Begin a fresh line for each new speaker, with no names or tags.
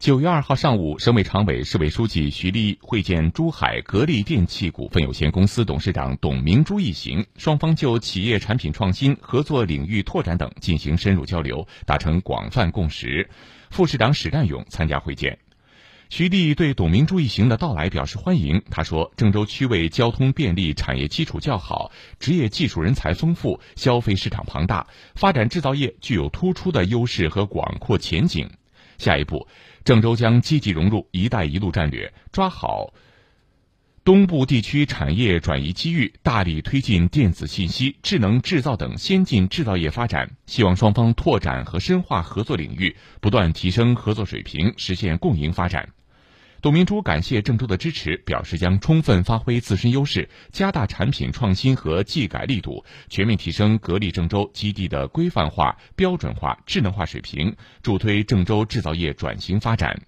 九月二号上午，省委常委、市委书记徐立会见珠海格力电器股份有限公司董事长董明珠一行，双方就企业产品创新、合作领域拓展等进行深入交流，达成广泛共识。副市长史占勇参加会见，徐立对董明珠一行的到来表示欢迎。他说：“郑州区位交通便利，产业基础较好，职业技术人才丰富，消费市场庞大，发展制造业具有突出的优势和广阔前景。下一步。”郑州将积极融入“一带一路”战略，抓好东部地区产业转移机遇，大力推进电子信息、智能制造等先进制造业发展。希望双方拓展和深化合作领域，不断提升合作水平，实现共赢发展。董明珠感谢郑州的支持，表示将充分发挥自身优势，加大产品创新和技改力度，全面提升格力郑州基地的规范化、标准化、智能化水平，助推郑州制造业转型发展。